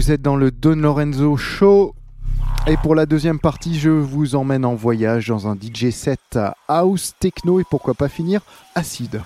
Vous êtes dans le Don Lorenzo Show. Et pour la deuxième partie, je vous emmène en voyage dans un DJ set house, techno et pourquoi pas finir acide.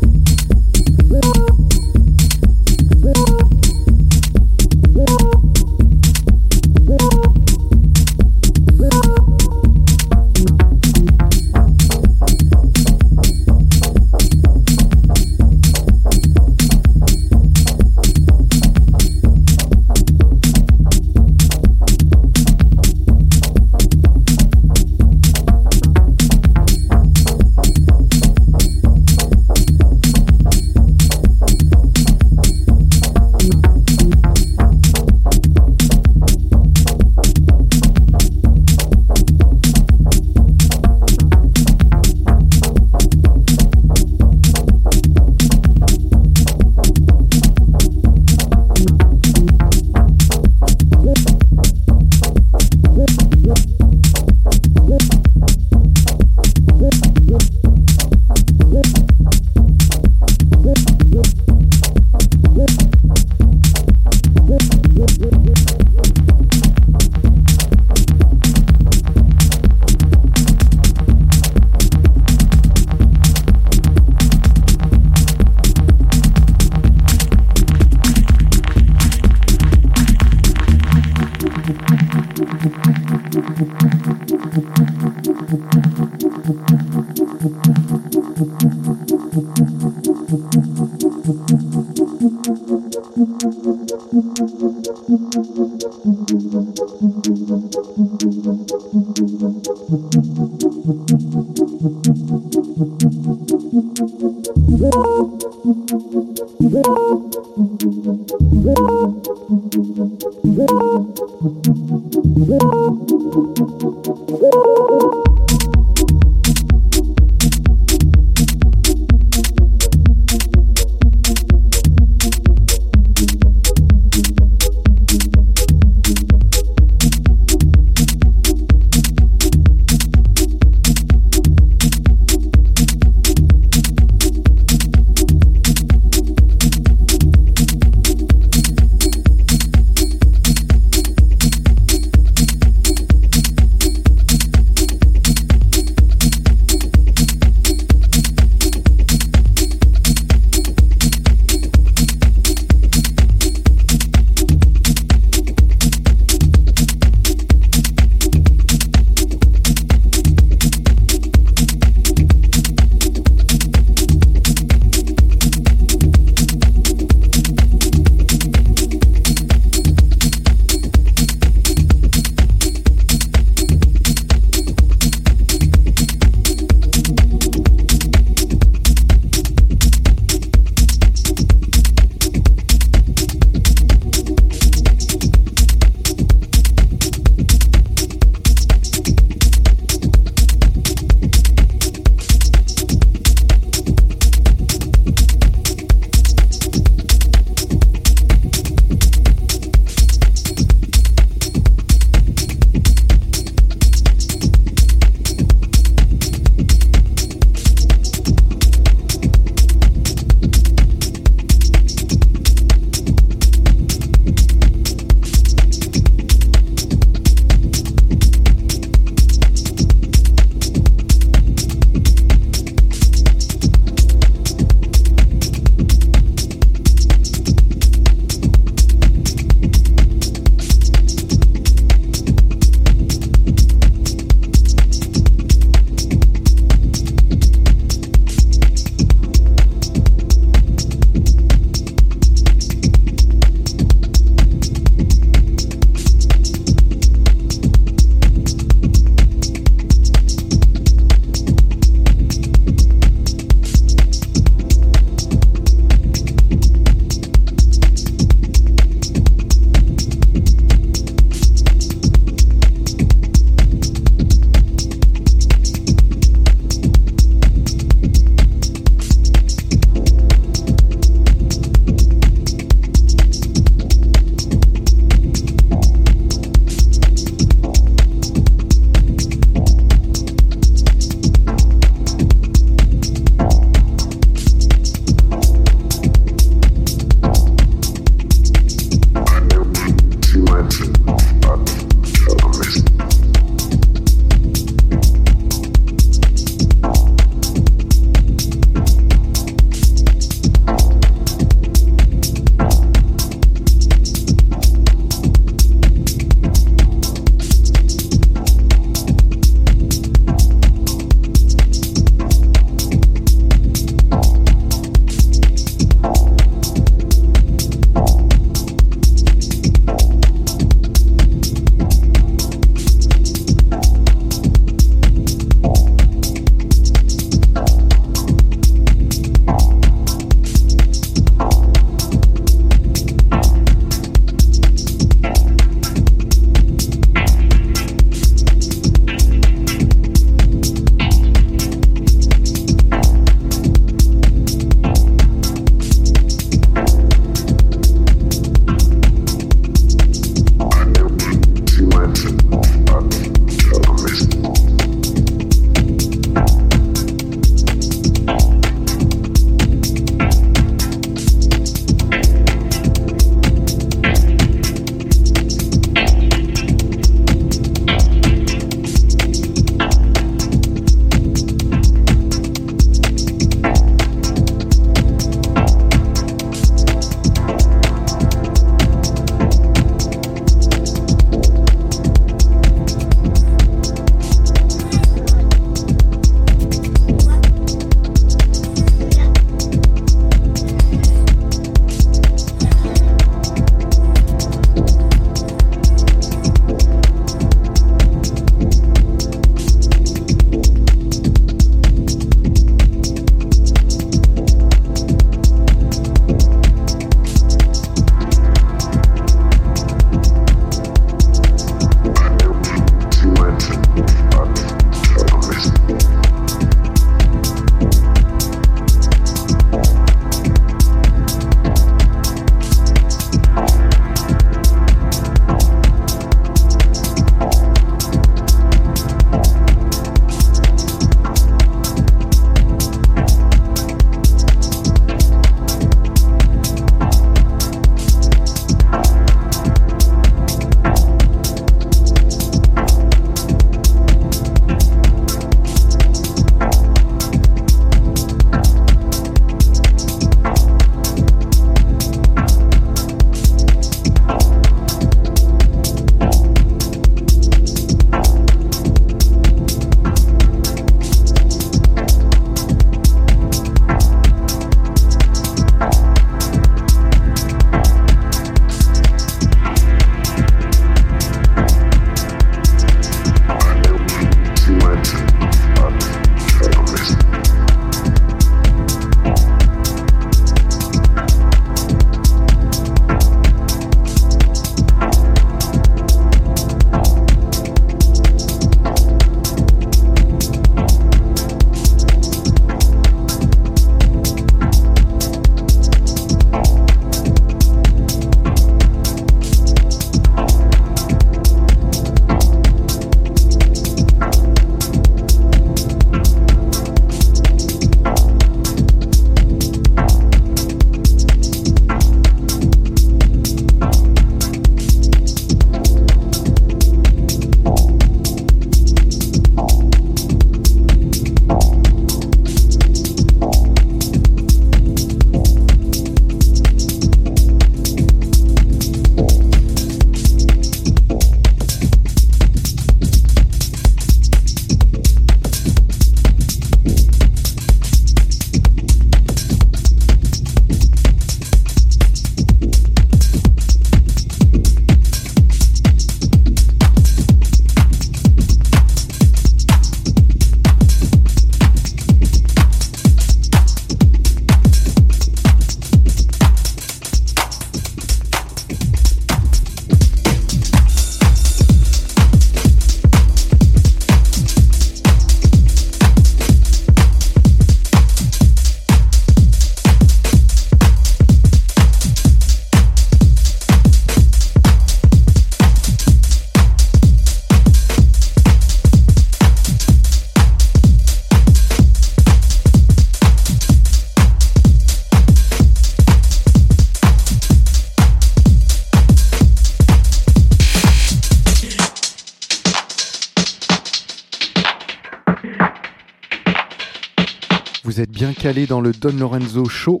Dans le Don Lorenzo Show.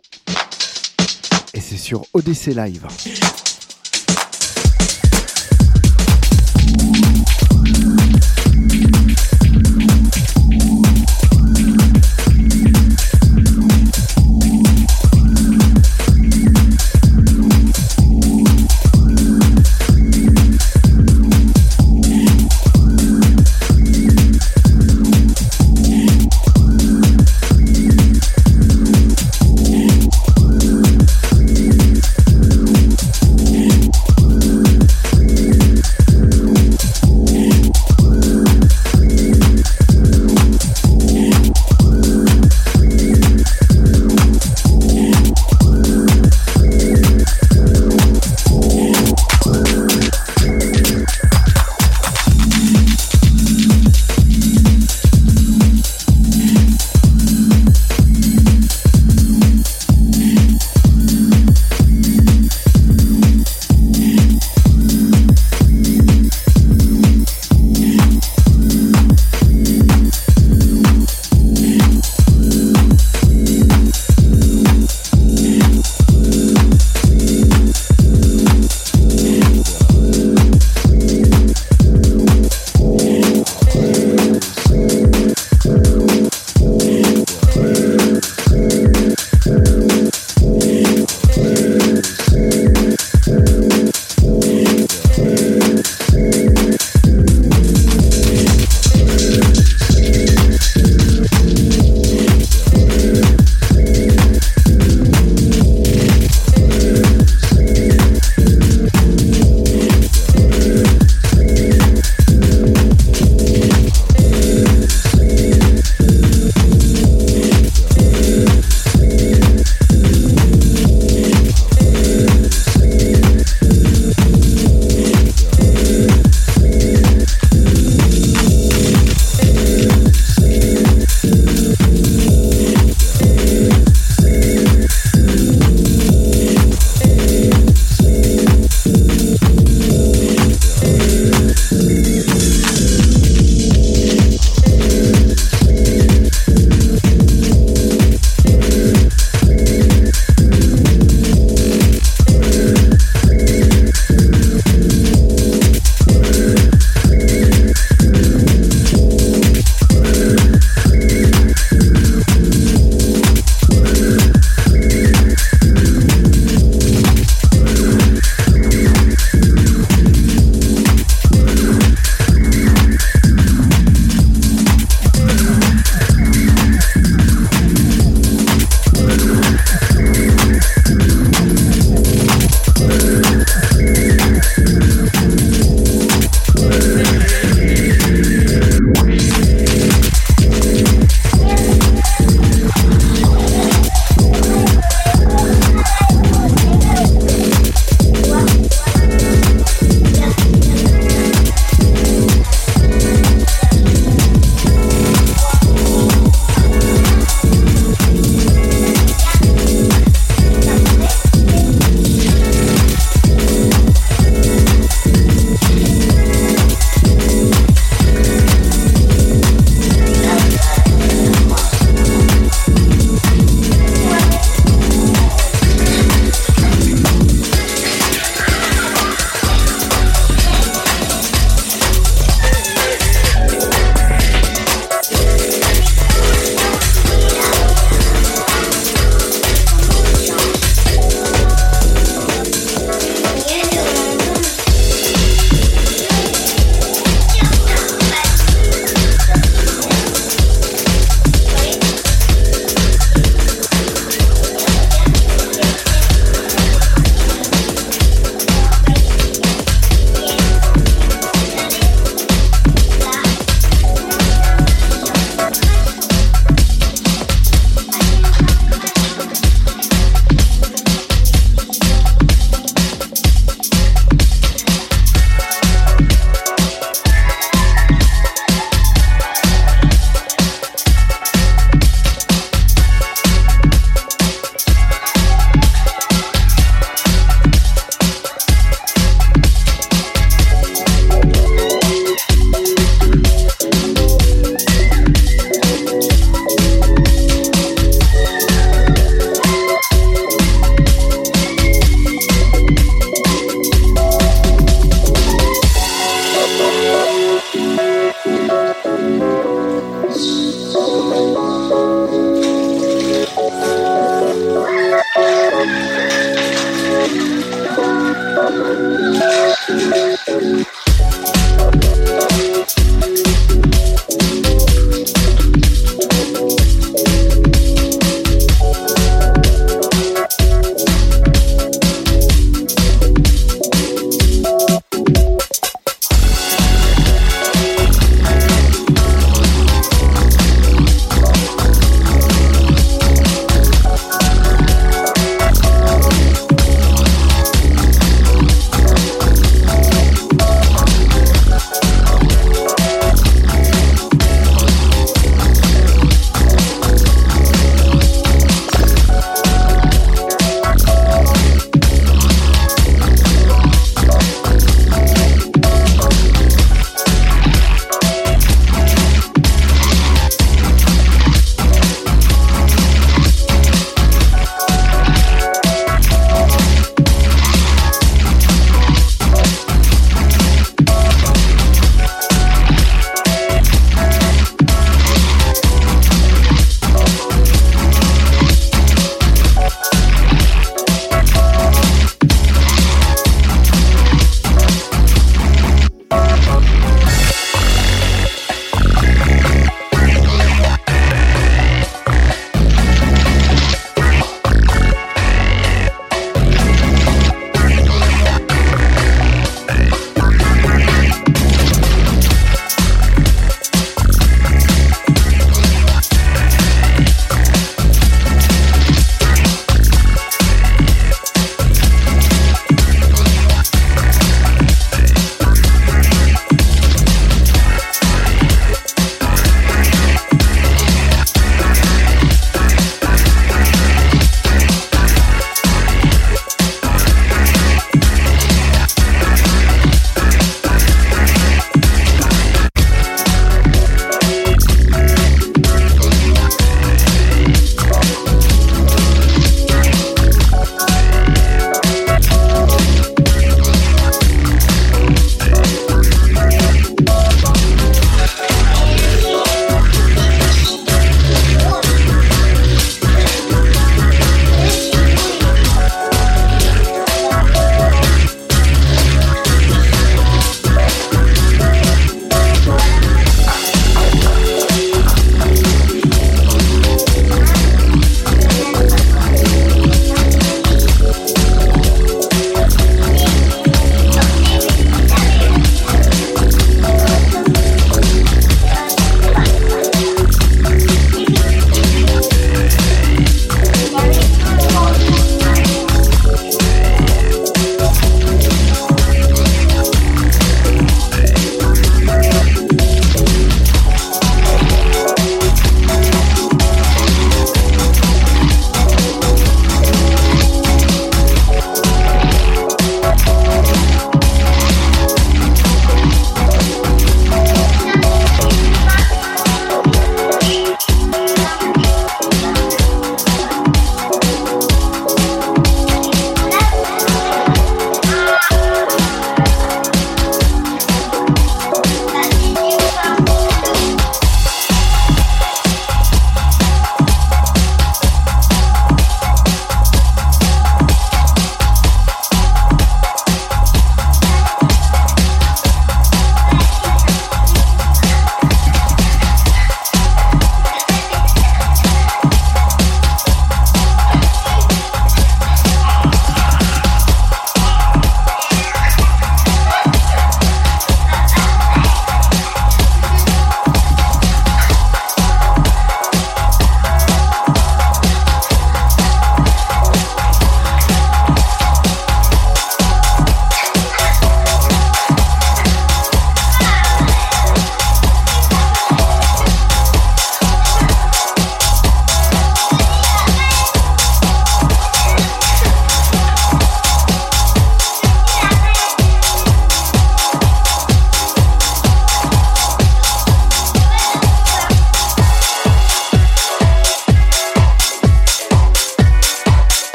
Et c'est sur ODC Live.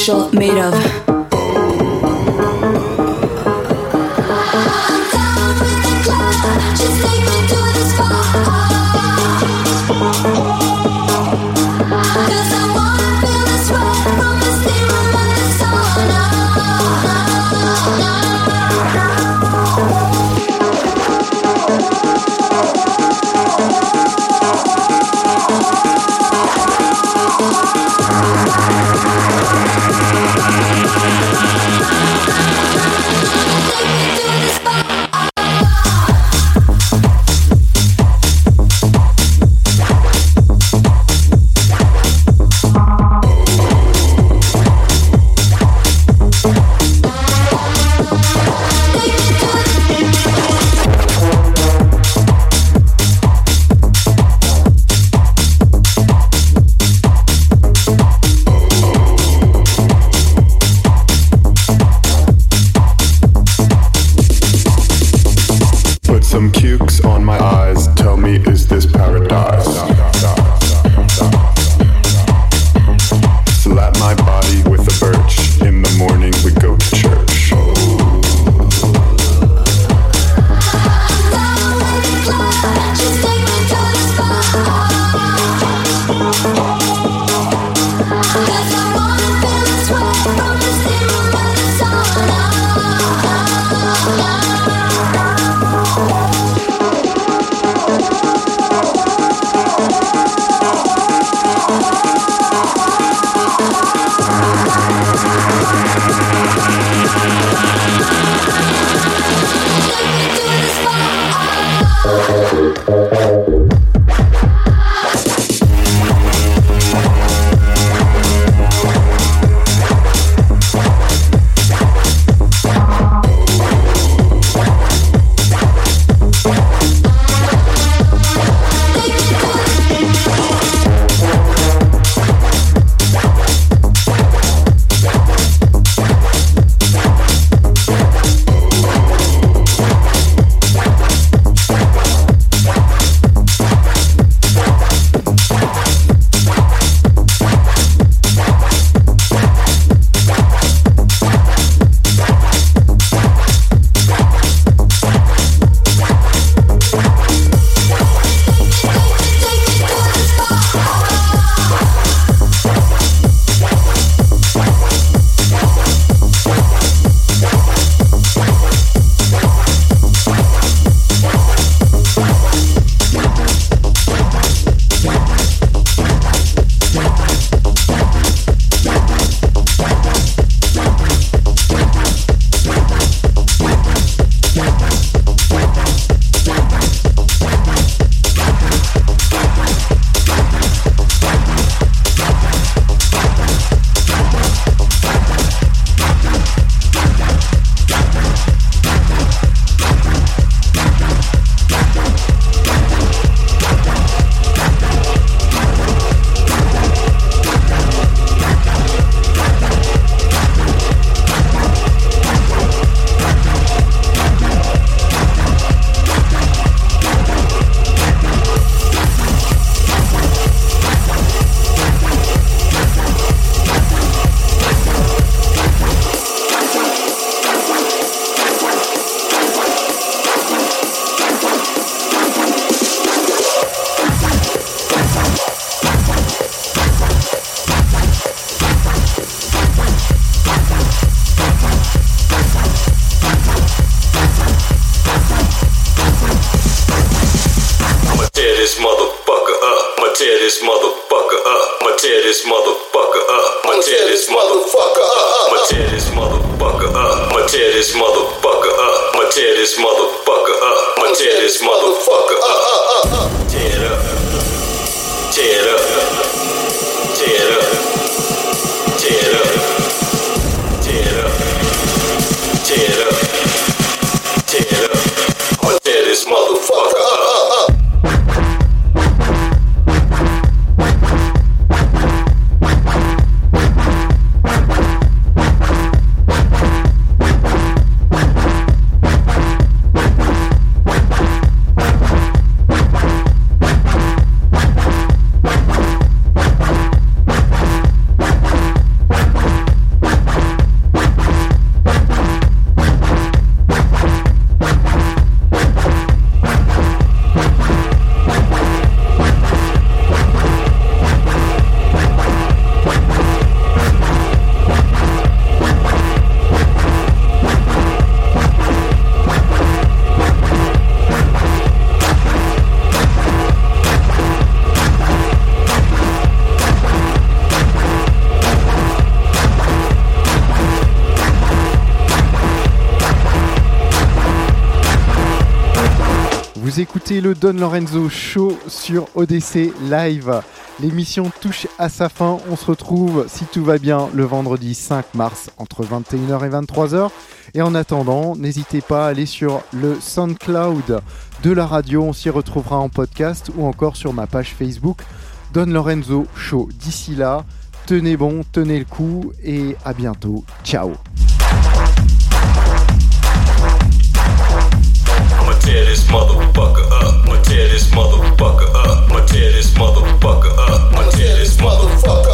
Official Écoutez le Don Lorenzo Show sur ODC Live. L'émission touche à sa fin. On se retrouve, si tout va bien, le vendredi 5 mars entre 21h et 23h. Et en attendant, n'hésitez pas à aller sur le SoundCloud de la radio. On s'y retrouvera en podcast ou encore sur ma page Facebook Don Lorenzo Show. D'ici là, tenez bon, tenez le coup et à bientôt. Ciao. Tear this motherfucker up. I'ma tear this motherfucker up. I'ma tear this motherfucker up. I'ma tear this motherfucker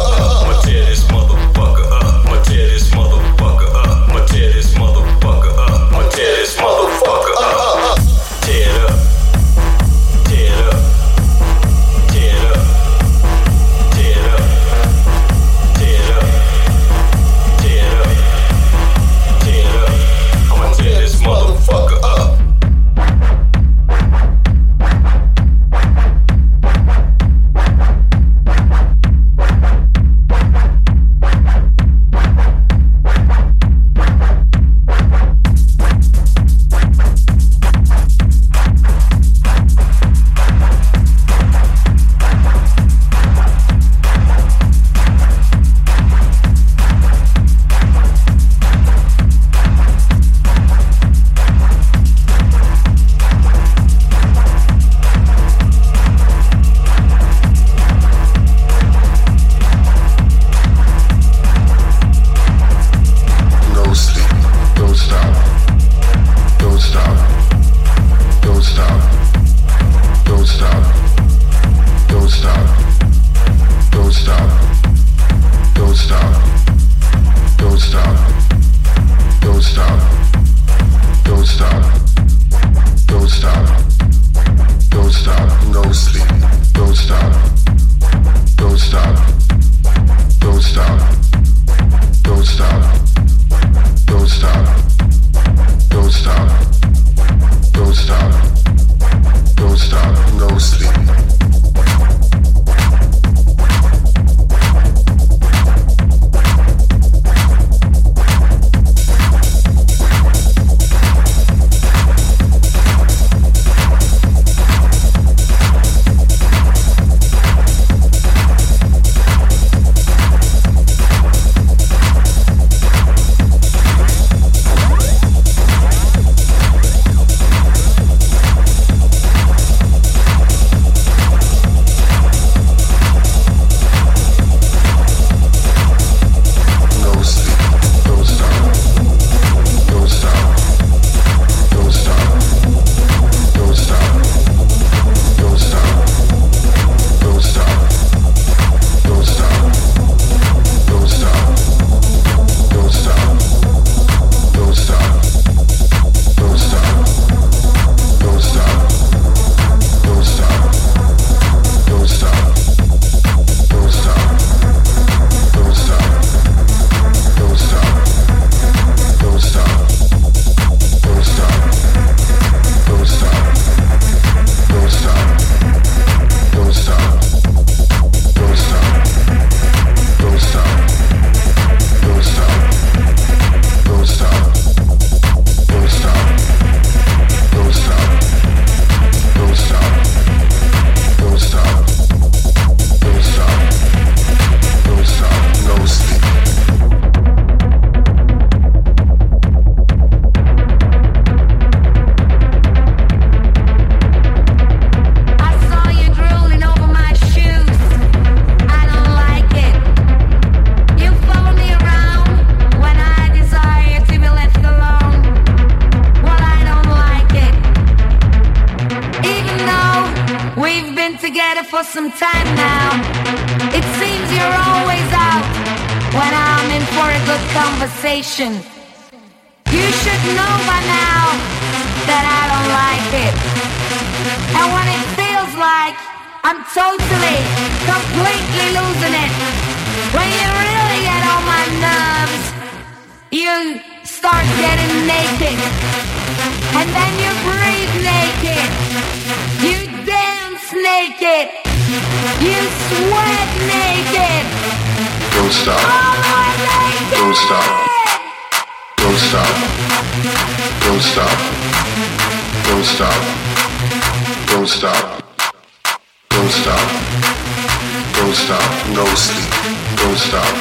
stop. No sleep. Don't stop.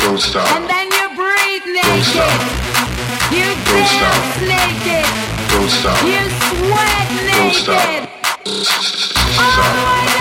Don't stop. And then you breathe Don't stop. naked. You Don't stop. naked. Don't stop. You sweat Don't stop. naked. S- s- All the Stop. way